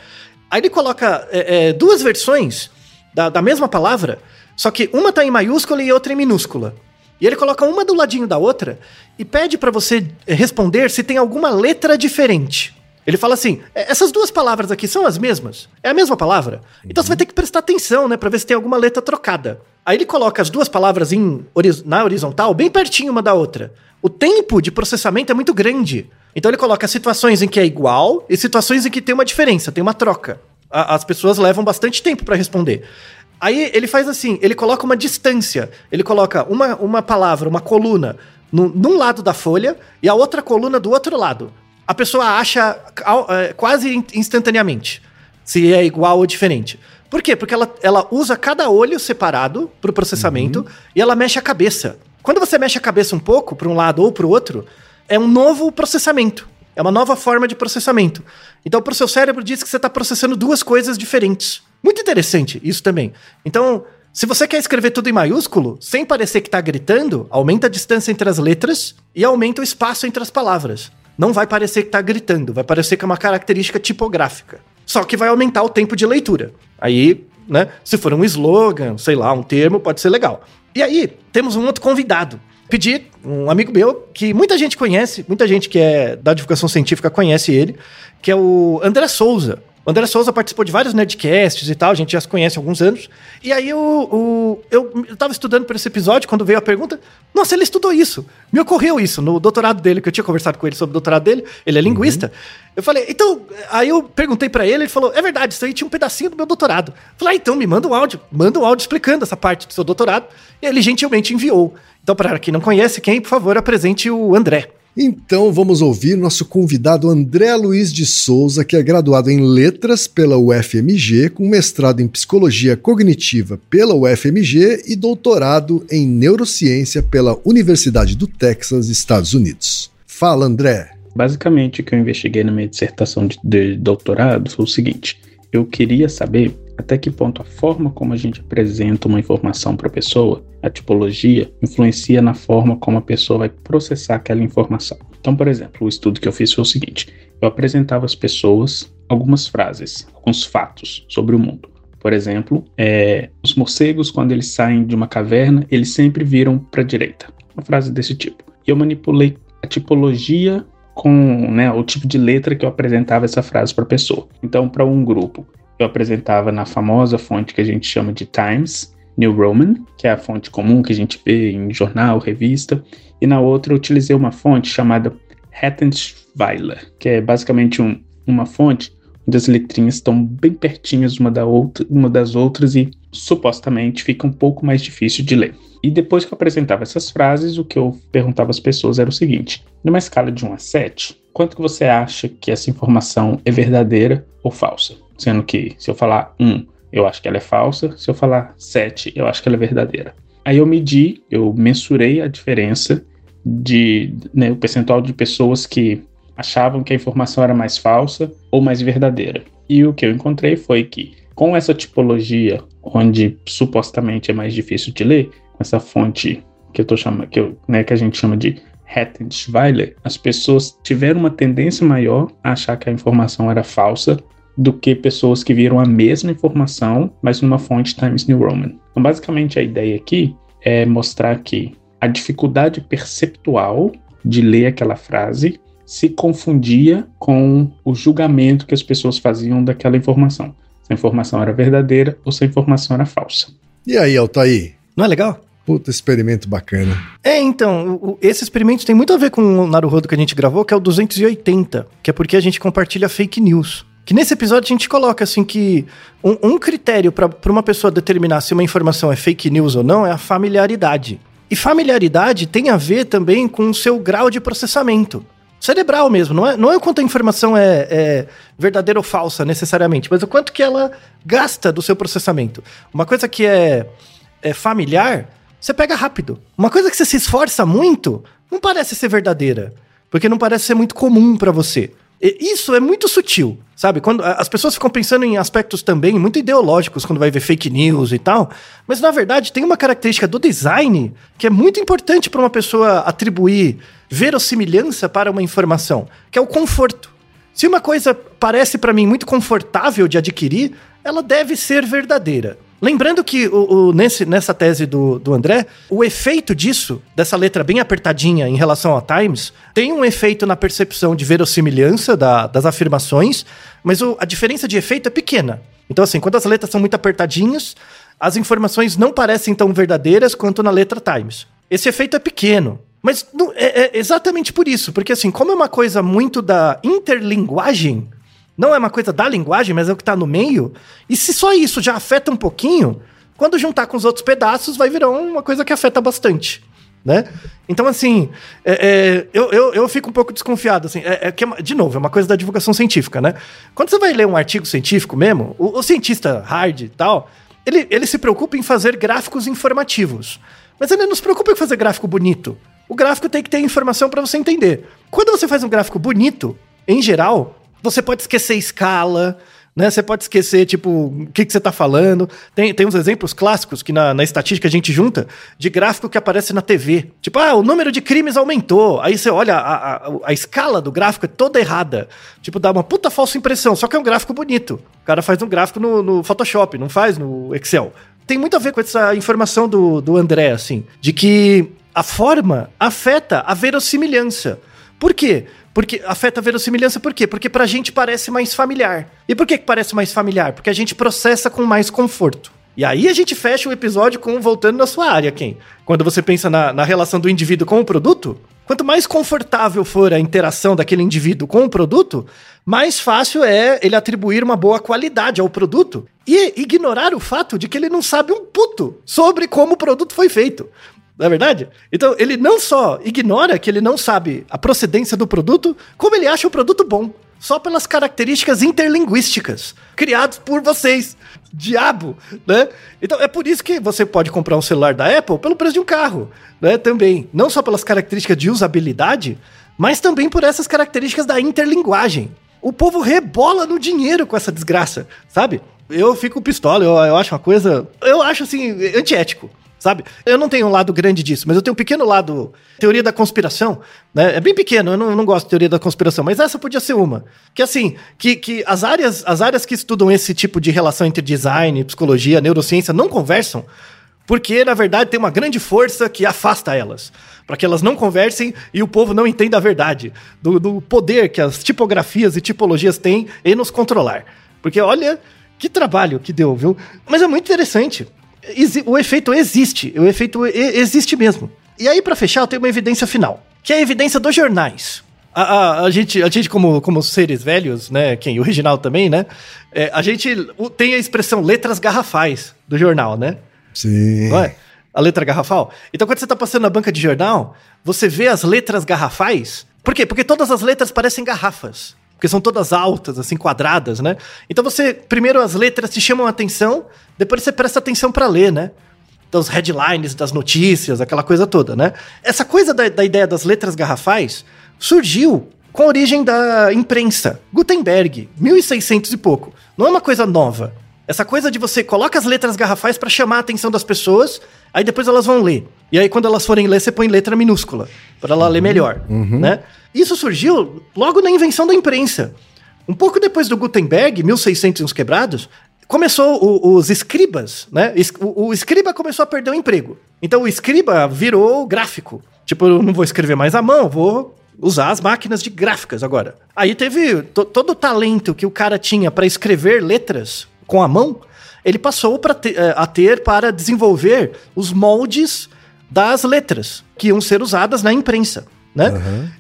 Aí ele coloca é, é, duas versões da, da mesma palavra, só que uma tá em maiúscula e outra em minúscula. E ele coloca uma do ladinho da outra e pede para você responder se tem alguma letra diferente. Ele fala assim: é, essas duas palavras aqui são as mesmas? É a mesma palavra? Então você vai ter que prestar atenção, né, para ver se tem alguma letra trocada. Aí ele coloca as duas palavras em, na horizontal, bem pertinho uma da outra. O tempo de processamento é muito grande. Então ele coloca situações em que é igual e situações em que tem uma diferença, tem uma troca. A, as pessoas levam bastante tempo para responder. Aí ele faz assim, ele coloca uma distância. Ele coloca uma, uma palavra, uma coluna, no, num lado da folha e a outra coluna do outro lado. A pessoa acha é, quase instantaneamente se é igual ou diferente. Por quê? Porque ela, ela usa cada olho separado para o processamento uhum. e ela mexe a cabeça. Quando você mexe a cabeça um pouco para um lado ou para o outro, é um novo processamento. É uma nova forma de processamento. Então, para o seu cérebro, diz que você está processando duas coisas diferentes. Muito interessante isso também. Então, se você quer escrever tudo em maiúsculo, sem parecer que está gritando, aumenta a distância entre as letras e aumenta o espaço entre as palavras. Não vai parecer que está gritando, vai parecer que é uma característica tipográfica. Só que vai aumentar o tempo de leitura. Aí, né, se for um slogan, sei lá, um termo, pode ser legal. E aí, temos um outro convidado. Pedi um amigo meu que muita gente conhece, muita gente que é da divulgação científica conhece ele, que é o André Souza. O André Souza participou de vários Nerdcasts e tal, a gente já se conhece há alguns anos. E aí o, o, eu, eu tava estudando por esse episódio, quando veio a pergunta, nossa, ele estudou isso. Me ocorreu isso no doutorado dele, que eu tinha conversado com ele sobre o doutorado dele, ele é uhum. linguista. Uhum. Eu falei, então, aí eu perguntei para ele, ele falou, é verdade, isso aí tinha um pedacinho do meu doutorado. Eu falei, ah, então me manda um áudio, manda um áudio explicando essa parte do seu doutorado. E ele gentilmente enviou. Então, para quem não conhece, quem, por favor, apresente o André. Então vamos ouvir nosso convidado André Luiz de Souza, que é graduado em Letras pela UFMG, com mestrado em Psicologia Cognitiva pela UFMG e doutorado em Neurociência pela Universidade do Texas, Estados Unidos. Fala, André. Basicamente, o que eu investiguei na minha dissertação de, de doutorado foi o seguinte: eu queria saber até que ponto a forma como a gente apresenta uma informação para a pessoa, a tipologia, influencia na forma como a pessoa vai processar aquela informação. Então, por exemplo, o estudo que eu fiz foi o seguinte: eu apresentava às pessoas algumas frases, alguns fatos sobre o mundo. Por exemplo, é, os morcegos, quando eles saem de uma caverna, eles sempre viram para a direita. Uma frase desse tipo. E eu manipulei a tipologia com né, o tipo de letra que eu apresentava essa frase para a pessoa. Então, para um grupo, eu apresentava na famosa fonte que a gente chama de Times New Roman, que é a fonte comum que a gente vê em jornal, revista, e na outra eu utilizei uma fonte chamada Hattensweiler, que é basicamente um, uma fonte onde as letrinhas estão bem pertinhas uma, da outra, uma das outras e supostamente fica um pouco mais difícil de ler. E depois que eu apresentava essas frases, o que eu perguntava às pessoas era o seguinte: numa escala de 1 a 7, quanto que você acha que essa informação é verdadeira ou falsa? Sendo que se eu falar 1, eu acho que ela é falsa, se eu falar 7, eu acho que ela é verdadeira. Aí eu medi, eu mensurei a diferença de né, o percentual de pessoas que achavam que a informação era mais falsa ou mais verdadeira. E o que eu encontrei foi que com essa tipologia, onde supostamente é mais difícil de ler, essa fonte que eu tô chamando, que, eu, né, que a gente chama de Hattenschweiler, as pessoas tiveram uma tendência maior a achar que a informação era falsa do que pessoas que viram a mesma informação, mas numa fonte Times New Roman. Então, basicamente, a ideia aqui é mostrar que a dificuldade perceptual de ler aquela frase se confundia com o julgamento que as pessoas faziam daquela informação. Se a informação era verdadeira ou se a informação era falsa. E aí, Altair? Não é legal? Puta experimento bacana. É, então, o, esse experimento tem muito a ver com o Naruhodo que a gente gravou, que é o 280, que é porque a gente compartilha fake news. Que nesse episódio a gente coloca assim que um, um critério para uma pessoa determinar se uma informação é fake news ou não é a familiaridade. E familiaridade tem a ver também com o seu grau de processamento. Cerebral mesmo, não é, não é o quanto a informação é, é verdadeira ou falsa necessariamente, mas o quanto que ela gasta do seu processamento. Uma coisa que é, é familiar, você pega rápido. Uma coisa que você se esforça muito, não parece ser verdadeira, porque não parece ser muito comum para você. Isso é muito sutil, sabe? Quando as pessoas ficam pensando em aspectos também muito ideológicos quando vai ver fake news e tal, mas na verdade tem uma característica do design que é muito importante para uma pessoa atribuir verossimilhança para uma informação, que é o conforto. Se uma coisa parece para mim muito confortável de adquirir, ela deve ser verdadeira. Lembrando que o, o, nesse, nessa tese do, do André, o efeito disso, dessa letra bem apertadinha em relação a Times, tem um efeito na percepção de verossimilhança da, das afirmações, mas o, a diferença de efeito é pequena. Então, assim, quando as letras são muito apertadinhas, as informações não parecem tão verdadeiras quanto na letra Times. Esse efeito é pequeno. Mas é, é exatamente por isso, porque assim, como é uma coisa muito da interlinguagem, não é uma coisa da linguagem, mas é o que está no meio. E se só isso já afeta um pouquinho, quando juntar com os outros pedaços, vai virar uma coisa que afeta bastante. Né? Então, assim, é, é, eu, eu, eu, fico um pouco desconfiado. Assim, é, é que, é de novo, é uma coisa da divulgação científica, né? Quando você vai ler um artigo científico mesmo, o, o cientista hard e tal, ele, ele se preocupa em fazer gráficos informativos. Mas ele não se preocupa em fazer gráfico bonito. O gráfico tem que ter informação para você entender. Quando você faz um gráfico bonito, em geral, você pode esquecer escala, né? Você pode esquecer, tipo, o que, que você está falando. Tem, tem uns exemplos clássicos que na, na estatística a gente junta de gráfico que aparece na TV. Tipo, ah, o número de crimes aumentou. Aí você olha, a, a, a escala do gráfico é toda errada. Tipo, dá uma puta falsa impressão, só que é um gráfico bonito. O cara faz um gráfico no, no Photoshop, não faz no Excel. Tem muito a ver com essa informação do, do André, assim, de que a forma afeta a verossimilhança. Por quê? Porque afeta a verossimilhança por quê? Porque pra gente parece mais familiar. E por que, que parece mais familiar? Porque a gente processa com mais conforto. E aí a gente fecha o episódio com voltando na sua área, quem? Quando você pensa na, na relação do indivíduo com o produto, quanto mais confortável for a interação daquele indivíduo com o produto, mais fácil é ele atribuir uma boa qualidade ao produto e ignorar o fato de que ele não sabe um puto sobre como o produto foi feito. Não é verdade? Então, ele não só ignora que ele não sabe a procedência do produto, como ele acha o produto bom. Só pelas características interlinguísticas criados por vocês. Diabo, né? Então é por isso que você pode comprar um celular da Apple pelo preço de um carro, né? Também. Não só pelas características de usabilidade, mas também por essas características da interlinguagem. O povo rebola no dinheiro com essa desgraça, sabe? Eu fico pistola, eu, eu acho uma coisa. Eu acho assim, antiético sabe? Eu não tenho um lado grande disso, mas eu tenho um pequeno lado teoria da conspiração, né? É bem pequeno, eu não, não gosto de teoria da conspiração, mas essa podia ser uma. Que assim, que, que as, áreas, as áreas que estudam esse tipo de relação entre design, psicologia, neurociência não conversam, porque na verdade tem uma grande força que afasta elas. Para que elas não conversem e o povo não entenda a verdade do, do poder que as tipografias e tipologias têm em nos controlar. Porque olha que trabalho que deu, viu? Mas é muito interessante o efeito existe, o efeito existe mesmo. E aí, para fechar, eu tenho uma evidência final, que é a evidência dos jornais. A, a, a, gente, a gente como, como seres velhos, né, quem? O original também, né? É, a gente tem a expressão letras garrafais do jornal, né? Sim. Não é? A letra garrafal. Então, quando você tá passando na banca de jornal, você vê as letras garrafais. Por quê? Porque todas as letras parecem garrafas porque são todas altas, assim, quadradas, né? Então você, primeiro as letras te chamam a atenção, depois você presta atenção para ler, né? dos headlines, das notícias, aquela coisa toda, né? Essa coisa da, da ideia das letras garrafais surgiu com a origem da imprensa. Gutenberg, 1600 e pouco. Não é uma coisa nova. Essa coisa de você coloca as letras garrafais para chamar a atenção das pessoas, aí depois elas vão ler. E aí quando elas forem ler, você põe letra minúscula, para ela ler melhor, né? Isso surgiu logo na invenção da imprensa. Um pouco depois do Gutenberg, 1600 e uns quebrados, começou o- os escribas, né? O, o escriba começou a perder o emprego. Então o escriba virou gráfico. Tipo, eu não vou escrever mais à mão, vou usar as máquinas de gráficas agora. Aí teve to- todo o talento que o cara tinha para escrever letras com a mão, ele passou pra te- eh, a ter para desenvolver os moldes das letras que iam ser usadas na imprensa. Né?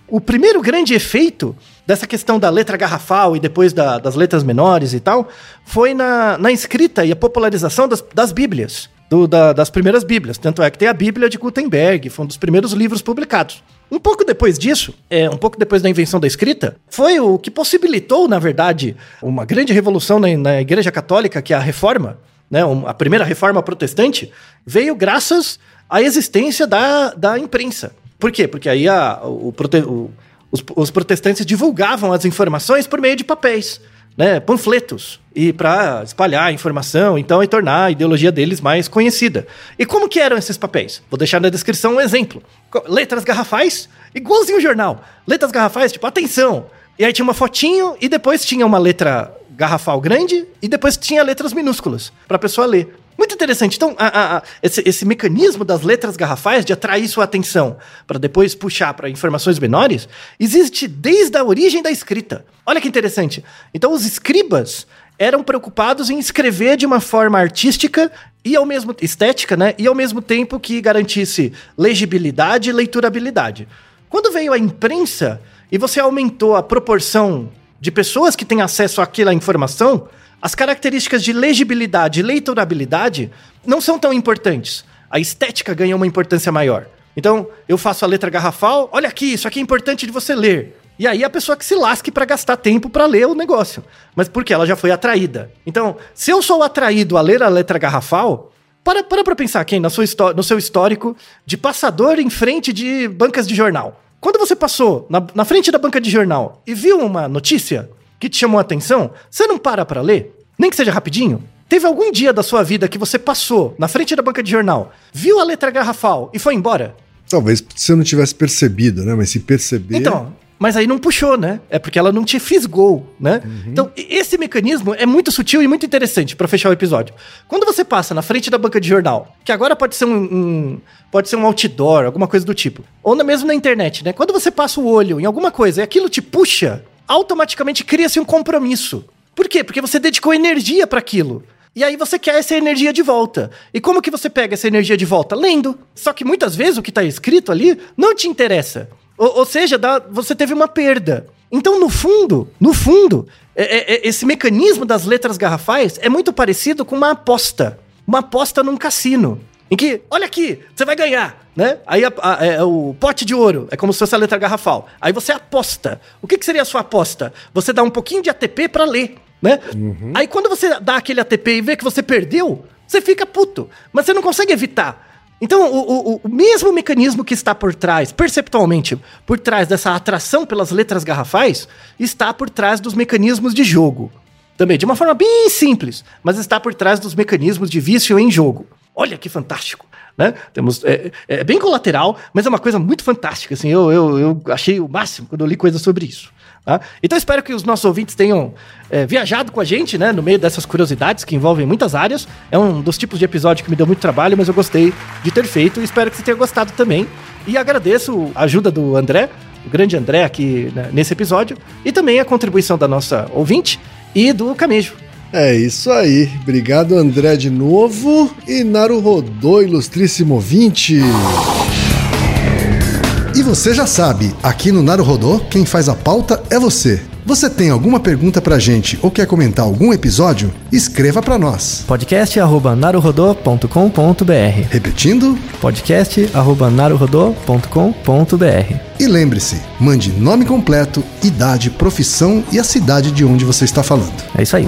O primeiro grande efeito dessa questão da letra garrafal e depois da- das letras menores e tal foi na, na escrita e a popularização das, das Bíblias, do- da- das primeiras Bíblias. Tanto é que tem a Bíblia de Gutenberg, foi um dos primeiros livros publicados. Um pouco depois disso, é, um pouco depois da invenção da escrita, foi o que possibilitou, na verdade, uma grande revolução na, na Igreja Católica, que é a Reforma, né, a primeira reforma protestante, veio graças à existência da, da imprensa. Por quê? Porque aí a- o o- os, os protestantes divulgavam as informações por meio de papéis, né, panfletos, e para espalhar a informação, então, e tornar a ideologia deles mais conhecida. E como que eram esses papéis? Vou deixar na descrição um exemplo. Letras garrafais, igualzinho o jornal. Letras garrafais, tipo, atenção. E aí tinha uma fotinho e depois tinha uma letra garrafal grande e depois tinha letras minúsculas para a pessoa ler. Muito interessante. Então, a- a- esse, esse mecanismo das letras garrafais de atrair sua atenção para depois puxar para informações menores existe desde a origem da escrita. Olha que interessante. Então, os escribas eram preocupados em escrever de uma forma artística e ao mesmo estética, né? E ao mesmo tempo que garantisse legibilidade e leiturabilidade. Quando veio a imprensa e você aumentou a proporção de pessoas que têm acesso àquela informação, as características de legibilidade e leiturabilidade não são tão importantes. A estética ganha uma importância maior. Então, eu faço a letra garrafal, olha aqui, isso aqui é importante de você ler. E aí a pessoa que se lasque para gastar tempo para ler o negócio. Mas porque ela já foi atraída. Então, se eu sou atraído a ler a letra garrafal, para para pra pensar, quem seu, histó- no seu histórico de passador em frente de bancas de jornal. Quando você passou na, na frente da banca de jornal e viu uma notícia que te chamou a atenção, você não para pra ler? Nem que seja rapidinho? Teve algum dia da sua vida que você passou na frente da banca de jornal, viu a letra garrafal e foi embora? Talvez você não tivesse percebido, né? Mas se perceber. Então, mas aí não puxou, né? É porque ela não te fisgou, né? Então, e- esse mecanismo é muito sutil e muito interessante pra fechar o episódio. Quando você passa na frente da banca de jornal, que agora pode ser um, um- pode ser um outdoor, alguma coisa do tipo, ou na- mesmo na internet, né? Quando você passa o olho em alguma coisa e aquilo te puxa, automaticamente cria-se um compromisso. Por quê? Porque você dedicou energia pra aquilo. E aí você quer essa energia de volta. E como que você pega essa energia de volta? Lendo. Só que muitas vezes o que está escrito ali não te interessa. Ou, ou seja, dá- você teve uma perda. Então, no fundo, no fundo, é- é- é- esse mecanismo das letras garrafais é muito parecido com uma aposta. Uma aposta num cassino. Em que, olha aqui, você vai ganhar, né? Aí a- a- é o pote de ouro, é como se fosse a letra garrafal. Aí você aposta. O que, que seria a sua aposta? Você dá um pouquinho de ATP pra ler, né? Aí quando você dá aquele ATP e vê que você perdeu, você fica puto. Mas você não consegue evitar. Então, o, o- o mesmo mecanismo que está por trás, perceptualmente, por trás dessa atração pelas letras garrafais, está por trás dos mecanismos de jogo. Também, de uma forma bem simples, mas está por trás dos mecanismos de vício em jogo. Olha que fantástico, né? Temos, é, é bem colateral, mas é uma coisa muito fantástica, assim, eu, eu, eu achei o máximo quando eu li coisas sobre isso. tá? Então espero que os nossos ouvintes tenham é, viajado com a gente, né, no meio dessas curiosidades que envolvem muitas áreas. É um dos tipos de episódio que me deu muito trabalho, mas eu gostei de ter feito e espero que você tenha gostado também. E agradeço a ajuda do André, o grande André aqui né, nesse episódio, e também a contribuição da nossa ouvinte e do Camejo. É isso aí. Obrigado, André, de novo. E Naruhodô, ilustríssimo ouvinte. E você já sabe, aqui no Naruhodô, quem faz a pauta é você. Você tem alguma pergunta pra gente ou quer comentar algum episódio? Escreva pra nós. podcast@naruhodô.com.br. Repetindo, podcast@naruhodô.com.br. e lembre-se, mande nome completo, idade, profissão e a cidade de onde você está falando. É isso aí.